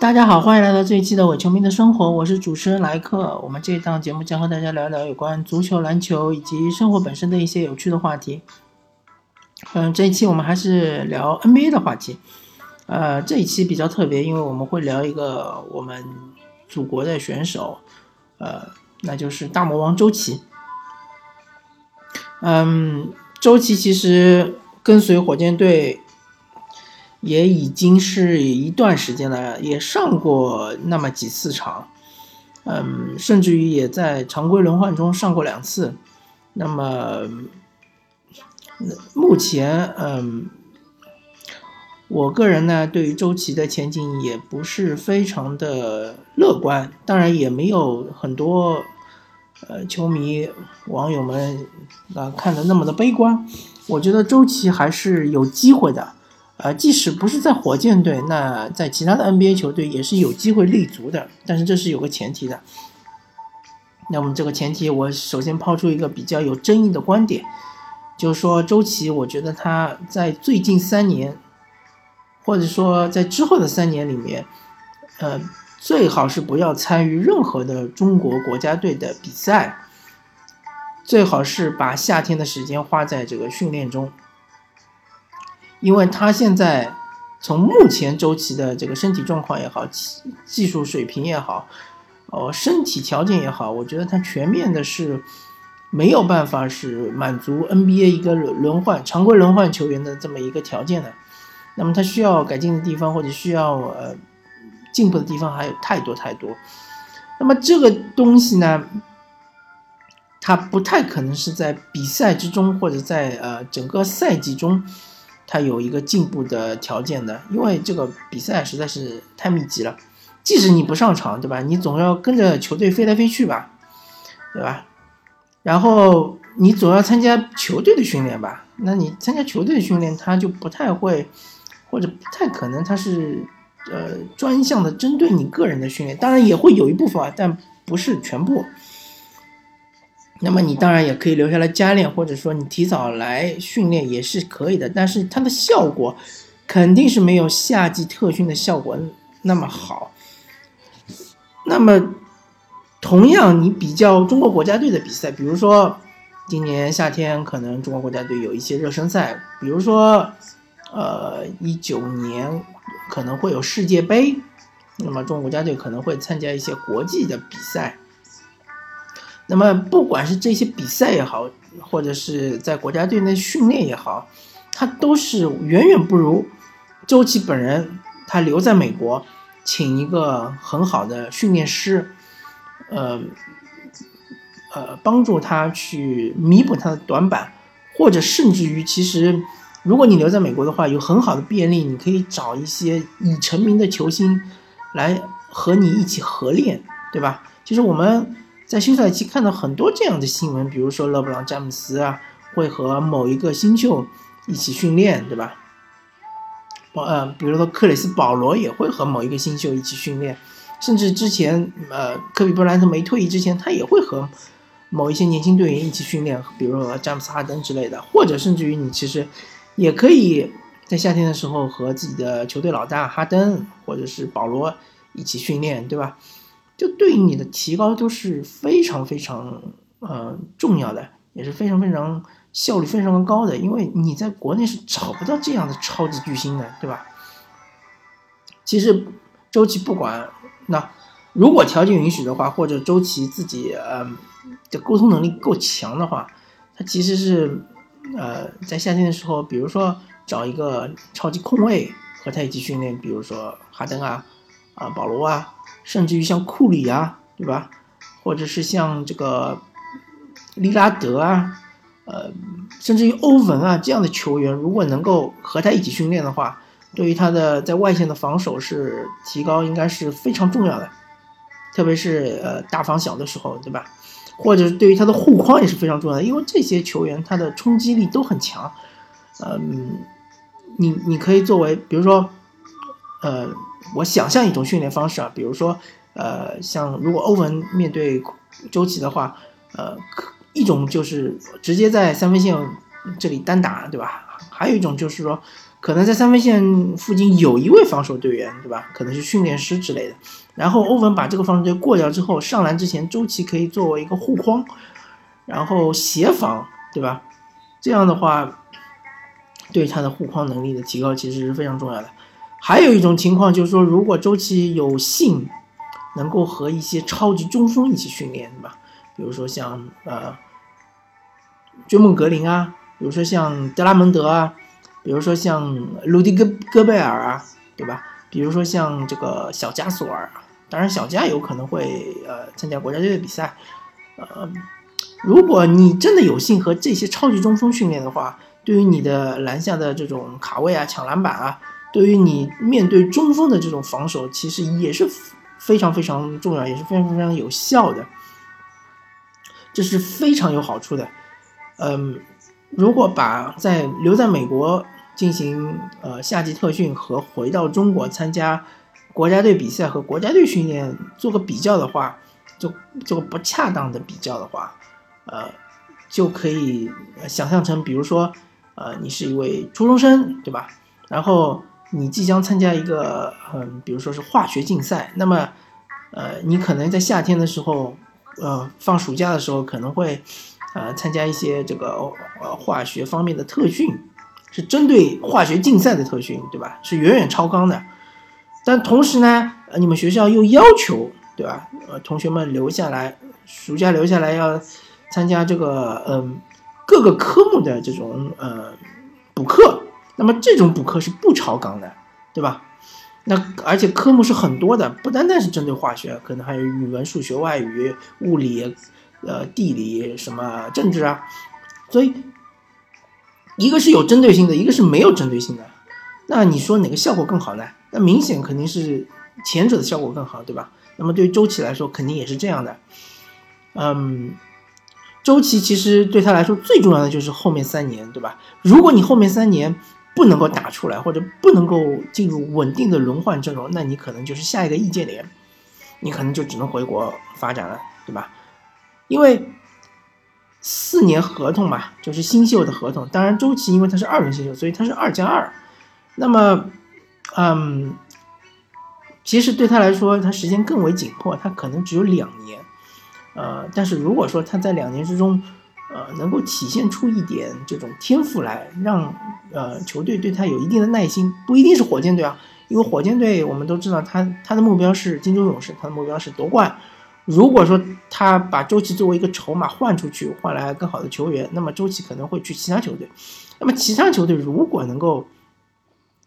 大家好，欢迎来到这一期的伪球迷的生活，我是主持人莱克。我们这一档节目将和大家聊聊有关足球、篮球以及生活本身的一些有趣的话题。嗯，这一期我们还是聊 NBA 的话题。呃，这一期比较特别，因为我们会聊一个我们祖国的选手，呃，那就是大魔王周琦。嗯，周琦其实跟随火箭队。也已经是一段时间了，也上过那么几次场，嗯，甚至于也在常规轮换中上过两次。那么目前，嗯，我个人呢对于周琦的前景也不是非常的乐观，当然也没有很多呃球迷网友们啊看的那么的悲观。我觉得周琦还是有机会的。呃，即使不是在火箭队，那在其他的 NBA 球队也是有机会立足的。但是这是有个前提的。那么这个前提，我首先抛出一个比较有争议的观点，就是说周琦，我觉得他在最近三年，或者说在之后的三年里面，呃，最好是不要参与任何的中国国家队的比赛，最好是把夏天的时间花在这个训练中。因为他现在从目前周琦的这个身体状况也好，技技术水平也好，哦，身体条件也好，我觉得他全面的是没有办法是满足 NBA 一个轮换常规轮换球员的这么一个条件的。那么他需要改进的地方或者需要呃进步的地方还有太多太多。那么这个东西呢，他不太可能是在比赛之中或者在呃整个赛季中。他有一个进步的条件的，因为这个比赛实在是太密集了。即使你不上场，对吧？你总要跟着球队飞来飞去吧，对吧？然后你总要参加球队的训练吧？那你参加球队的训练，他就不太会，或者不太可能，他是呃专项的针对你个人的训练。当然也会有一部分啊，但不是全部。那么你当然也可以留下来加练，或者说你提早来训练也是可以的，但是它的效果肯定是没有夏季特训的效果那么好。那么同样，你比较中国国家队的比赛，比如说今年夏天可能中国国家队有一些热身赛，比如说呃一九年可能会有世界杯，那么中国国家队可能会参加一些国际的比赛。那么，不管是这些比赛也好，或者是在国家队内训练也好，他都是远远不如周琦本人他留在美国，请一个很好的训练师，呃，呃，帮助他去弥补他的短板，或者甚至于，其实如果你留在美国的话，有很好的便利，你可以找一些已成名的球星来和你一起合练，对吧？其实我们。在休赛期看到很多这样的新闻，比如说勒布朗詹姆斯啊，会和某一个新秀一起训练，对吧？保呃，比如说克里斯保罗也会和某一个新秀一起训练，甚至之前呃科比布莱恩特没退役之前，他也会和某一些年轻队员一起训练，比如说詹姆斯哈登之类的，或者甚至于你其实也可以在夏天的时候和自己的球队老大哈登或者是保罗一起训练，对吧？就对你的提高都是非常非常呃重要的，也是非常非常效率非常高的，因为你在国内是找不到这样的超级巨星的，对吧？其实周琦不管那如果条件允许的话，或者周琦自己呃的沟通能力够强的话，他其实是呃在夏天的时候，比如说找一个超级控卫和他一起训练，比如说哈登啊啊保罗啊。甚至于像库里啊，对吧？或者是像这个利拉德啊，呃，甚至于欧文啊这样的球员，如果能够和他一起训练的话，对于他的在外线的防守是提高，应该是非常重要的。特别是呃大防小的时候，对吧？或者对于他的护框也是非常重要的，因为这些球员他的冲击力都很强。嗯，你你可以作为，比如说，呃。我想象一种训练方式啊，比如说，呃，像如果欧文面对周琦的话，呃，一种就是直接在三分线这里单打，对吧？还有一种就是说，可能在三分线附近有一位防守队员，对吧？可能是训练师之类的。然后欧文把这个防守队过掉之后，上篮之前周琦可以作为一个护框，然后协防，对吧？这样的话，对他的护框能力的提高其实是非常重要的。还有一种情况就是说，如果周琦有幸能够和一些超级中锋一起训练，对吧？比如说像呃追梦格林啊，比如说像德拉蒙德啊。比如说像鲁迪戈戈贝尔啊，对吧？比如说像这个小加索尔，当然小加有可能会呃参加国家队的比赛，呃，如果你真的有幸和这些超级中锋训练的话，对于你的篮下的这种卡位啊、抢篮板啊，对于你面对中锋的这种防守，其实也是非常非常重要，也是非常非常有效的，这是非常有好处的，嗯。如果把在留在美国进行呃夏季特训和回到中国参加国家队比赛和国家队训练做个比较的话，就就不恰当的比较的话，呃，就可以想象成，比如说，呃，你是一位初中生，对吧？然后你即将参加一个嗯，比如说是化学竞赛，那么，呃，你可能在夏天的时候，呃，放暑假的时候可能会。呃，参加一些这个呃化学方面的特训，是针对化学竞赛的特训，对吧？是远远超纲的。但同时呢，呃，你们学校又要求，对吧？呃，同学们留下来，暑假留下来要参加这个嗯各个科目的这种呃补课。那么这种补课是不超纲的，对吧？那而且科目是很多的，不单单是针对化学，可能还有语文、数学、外语、物理。呃，地理什么政治啊，所以一个是有针对性的，一个是没有针对性的。那你说哪个效果更好呢？那明显肯定是前者的效果更好，对吧？那么对于周琦来说，肯定也是这样的。嗯，周琦其实对他来说最重要的就是后面三年，对吧？如果你后面三年不能够打出来，或者不能够进入稳定的轮换阵容，那你可能就是下一个易建联，你可能就只能回国发展了，对吧？因为四年合同嘛，就是新秀的合同。当然，周琦因为他是二轮新秀，所以他是二加二。那么，嗯，其实对他来说，他时间更为紧迫，他可能只有两年。呃，但是如果说他在两年之中，呃，能够体现出一点这种天赋来，让呃球队对他有一定的耐心，不一定是火箭队啊，因为火箭队我们都知道，他他的目标是金州勇士，他的目标是夺冠。如果说他把周琦作为一个筹码换出去，换来更好的球员，那么周琦可能会去其他球队。那么其他球队如果能够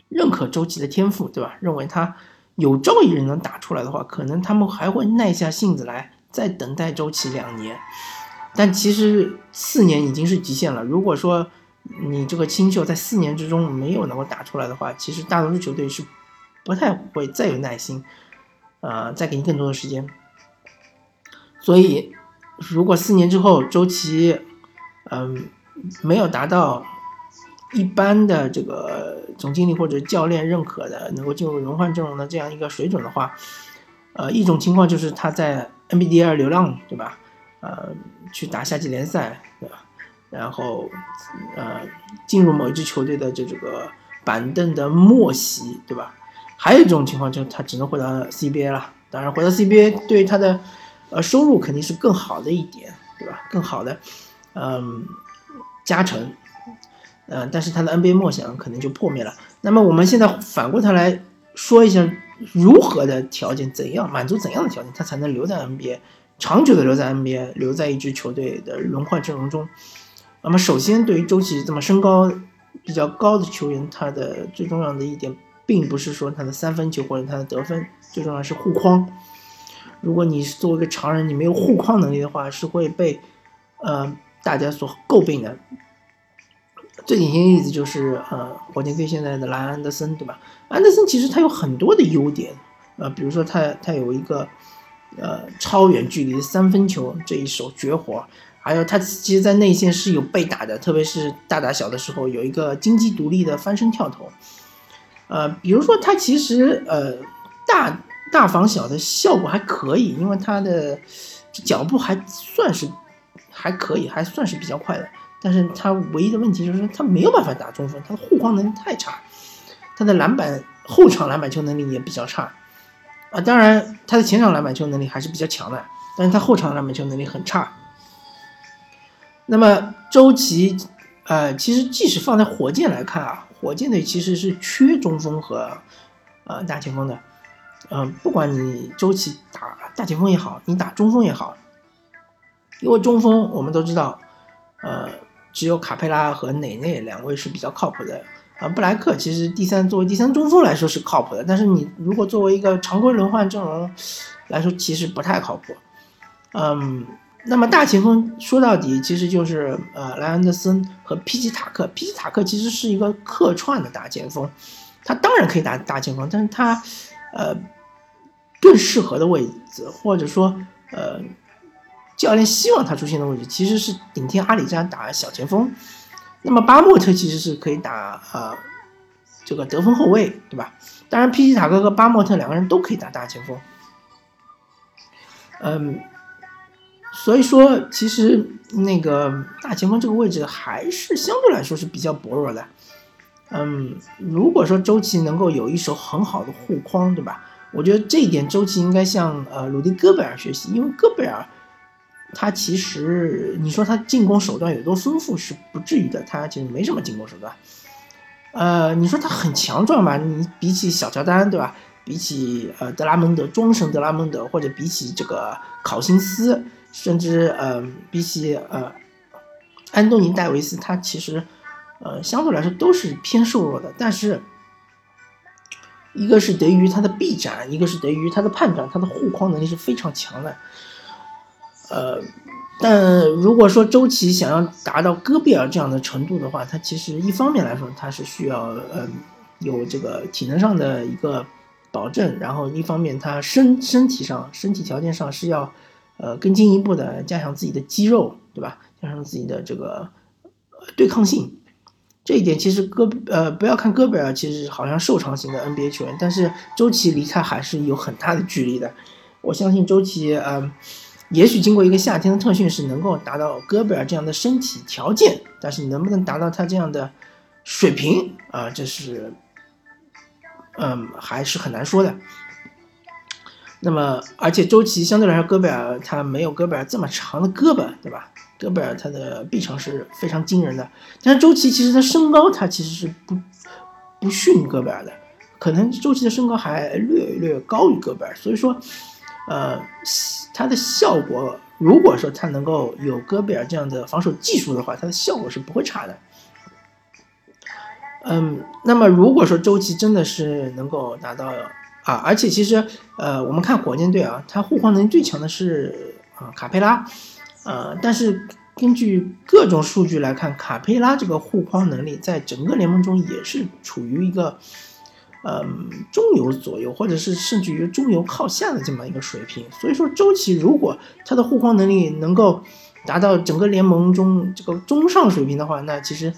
认可周琦的天赋，对吧？认为他有朝一日能打出来的话，可能他们还会耐下性子来再等待周琦两年。但其实四年已经是极限了。如果说你这个新秀在四年之中没有能够打出来的话，其实大多数球队是不太会再有耐心，呃，再给你更多的时间。所以，如果四年之后周琦，嗯，没有达到一般的这个总经理或者教练认可的能够进入轮换阵容的这样一个水准的话，呃，一种情况就是他在 NBDL 流浪，对吧？呃，去打夏季联赛，对吧？然后，呃，进入某一支球队的这这个板凳的末席，对吧？还有一种情况就是他只能回到 CBA 了。当然，回到 CBA 对于他的。呃，收入肯定是更好的一点，对吧？更好的，嗯，加成，嗯，但是他的 NBA 梦想可能就破灭了。那么我们现在反过头来说一下，如何的条件，怎样满足怎样的条件，他才能留在 NBA，长久的留在 NBA，留在一支球队的轮换阵容中。那么首先，对于周琦这么身高比较高的球员，他的最重要的一点，并不是说他的三分球或者他的得分，最重要是护框。如果你是作为一个常人，你没有护框能力的话，是会被，呃，大家所诟病的。最典型的例子就是，呃，火箭队现在的莱安德森，对吧？安德森其实他有很多的优点，呃，比如说他他有一个，呃，超远距离的三分球这一手绝活，还有他其实，在内线是有被打的，特别是大打小的时候，有一个金鸡独立的翻身跳投，呃，比如说他其实，呃，大。大防小的效果还可以，因为他的脚步还算是还可以，还算是比较快的。但是他唯一的问题就是他没有办法打中锋，他的护框能力太差。他的篮板后场篮板球能力也比较差，啊，当然他的前场篮板球能力还是比较强的，但是他后场篮板球能力很差。那么周琦，呃，其实即使放在火箭来看啊，火箭队其实是缺中锋和呃大前锋的，嗯，不管你周琦打大前锋也好，你打中锋也好，因为中锋我们都知道，呃。只有卡佩拉和内内两位是比较靠谱的啊，布莱克其实第三作为第三中锋来说是靠谱的，但是你如果作为一个常规轮换阵容来说，其实不太靠谱。嗯，那么大前锋说到底其实就是呃莱昂德森和皮吉塔克，皮吉塔克其实是一个客串的大前锋，他当然可以打大前锋，但是他呃更适合的位置或者说呃。教练希望他出现的位置其实是顶替阿里扎打小前锋，那么巴莫特其实是可以打呃这个得分后卫，对吧？当然，皮奇塔克和巴莫特两个人都可以打大前锋。嗯，所以说其实那个大前锋这个位置还是相对来说是比较薄弱的。嗯，如果说周琦能够有一手很好的护框，对吧？我觉得这一点周琦应该向呃鲁迪戈贝尔学习，因为戈贝尔。他其实，你说他进攻手段有多丰富是不至于的，他其实没什么进攻手段。呃，你说他很强壮吧？你比起小乔丹，对吧？比起呃德拉蒙德，庄神德拉蒙德，或者比起这个考辛斯，甚至呃比起呃安东尼戴维斯，他其实呃相对来说都是偏瘦弱的。但是，一个是得益于他的臂展，一个是得益于他的判断，他的护框能力是非常强的。呃，但如果说周琦想要达到戈贝尔这样的程度的话，他其实一方面来说他是需要呃有这个体能上的一个保证，然后一方面他身身体上身体条件上是要呃更进一步的加强自己的肌肉，对吧？加上自己的这个对抗性，这一点其实戈呃不要看戈贝尔其实好像瘦长型的 NBA 球员，但是周琦离他还是有很大的距离的。我相信周琦呃。也许经过一个夏天的特训是能够达到戈贝尔这样的身体条件，但是能不能达到他这样的水平啊？这是，嗯，还是很难说的。那么，而且周琦相对来说，戈贝尔他没有戈贝尔这么长的胳膊，对吧？戈贝尔他的臂长是非常惊人的，但是周琦其实他身高他其实是不不逊戈贝尔的，可能周琦的身高还略略高于戈贝尔，所以说。呃，它的效果，如果说他能够有戈贝尔这样的防守技术的话，它的效果是不会差的。嗯，那么如果说周琦真的是能够达到啊，而且其实呃，我们看火箭队啊，他护框能力最强的是啊卡佩拉，呃，但是根据各种数据来看，卡佩拉这个护框能力在整个联盟中也是处于一个。嗯，中游左右，或者是甚至于中游靠下的这么一个水平。所以说，周琦如果他的护框能力能够达到整个联盟中这个中上水平的话，那其实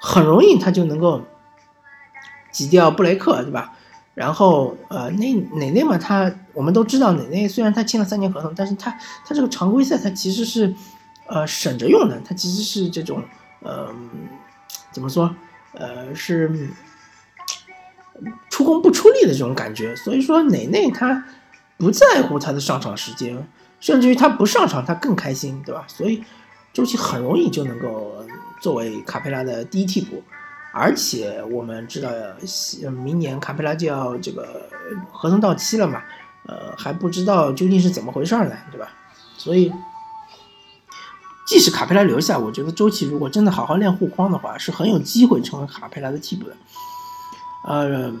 很容易他就能够挤掉布雷克，对吧？然后呃，内内内嘛，他我们都知道，内内虽然他签了三年合同，但是他他这个常规赛他其实是呃省着用的，他其实是这种呃怎么说呃是。出工不出力的这种感觉，所以说内内他不在乎他的上场时间，甚至于他不上场他更开心，对吧？所以周琦很容易就能够作为卡佩拉的第一替补，而且我们知道，明年卡佩拉就要这个合同到期了嘛，呃，还不知道究竟是怎么回事儿呢，对吧？所以即使卡佩拉留下，我觉得周琦如果真的好好练护框的话，是很有机会成为卡佩拉的替补的。呃，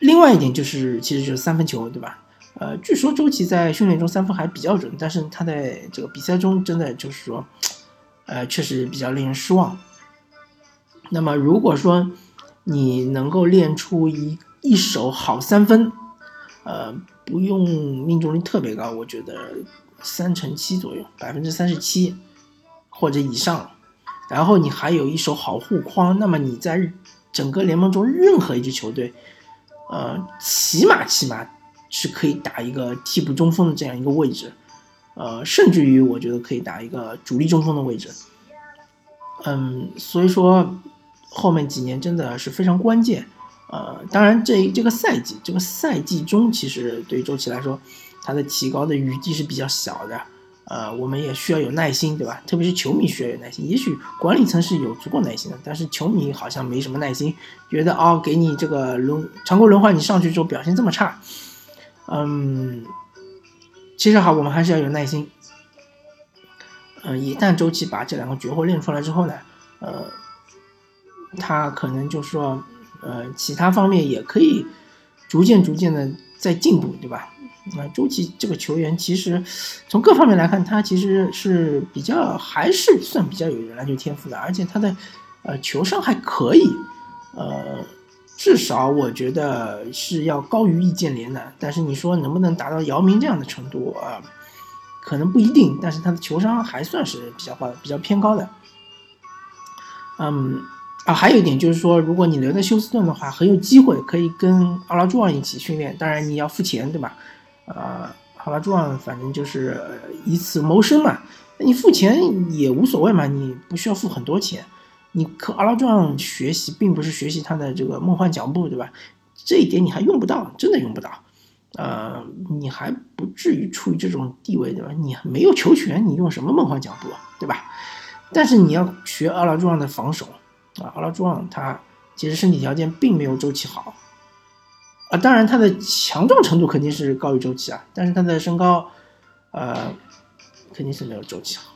另外一点就是，其实就是三分球，对吧？呃，据说周琦在训练中三分还比较准，但是他在这个比赛中真的就是说，呃，确实比较令人失望。那么，如果说你能够练出一一手好三分，呃，不用命中率特别高，我觉得三成七左右，百分之三十七或者以上，然后你还有一手好护框，那么你在整个联盟中任何一支球队，呃，起码起码是可以打一个替补中锋的这样一个位置，呃，甚至于我觉得可以打一个主力中锋的位置。嗯，所以说，后面几年真的是非常关键。呃，当然这这个赛季，这个赛季中其实对于周琦来说，他的提高的余地是比较小的。呃，我们也需要有耐心，对吧？特别是球迷需要有耐心。也许管理层是有足够耐心的，但是球迷好像没什么耐心，觉得哦，给你这个轮常规轮换，你上去之后表现这么差，嗯，其实好，我们还是要有耐心。嗯，一旦周琦把这两个绝活练出来之后呢，呃，他可能就说。呃，其他方面也可以逐渐逐渐的在进步，对吧？那周琦这个球员其实从各方面来看，他其实是比较还是算比较有篮球天赋的，而且他的呃球商还可以，呃，至少我觉得是要高于易建联的。但是你说能不能达到姚明这样的程度啊？可能不一定，但是他的球商还算是比较高、比较偏高的。嗯。啊，还有一点就是说，如果你留在休斯顿的话，很有机会可以跟阿拉朱旺一起训练，当然你要付钱，对吧？呃，阿拉朱旺反正就是以此谋生嘛，你付钱也无所谓嘛，你不需要付很多钱，你和阿拉朱旺学习，并不是学习他的这个梦幻脚步，对吧？这一点你还用不到，真的用不到，呃，你还不至于处于这种地位，对吧？你没有球权，你用什么梦幻脚步，对吧？但是你要学阿拉朱旺的防守。啊，阿拉朱旺他其实身体条件并没有周琦好，啊，当然他的强壮程度肯定是高于周琦啊，但是他的身高，呃，肯定是没有周琦好。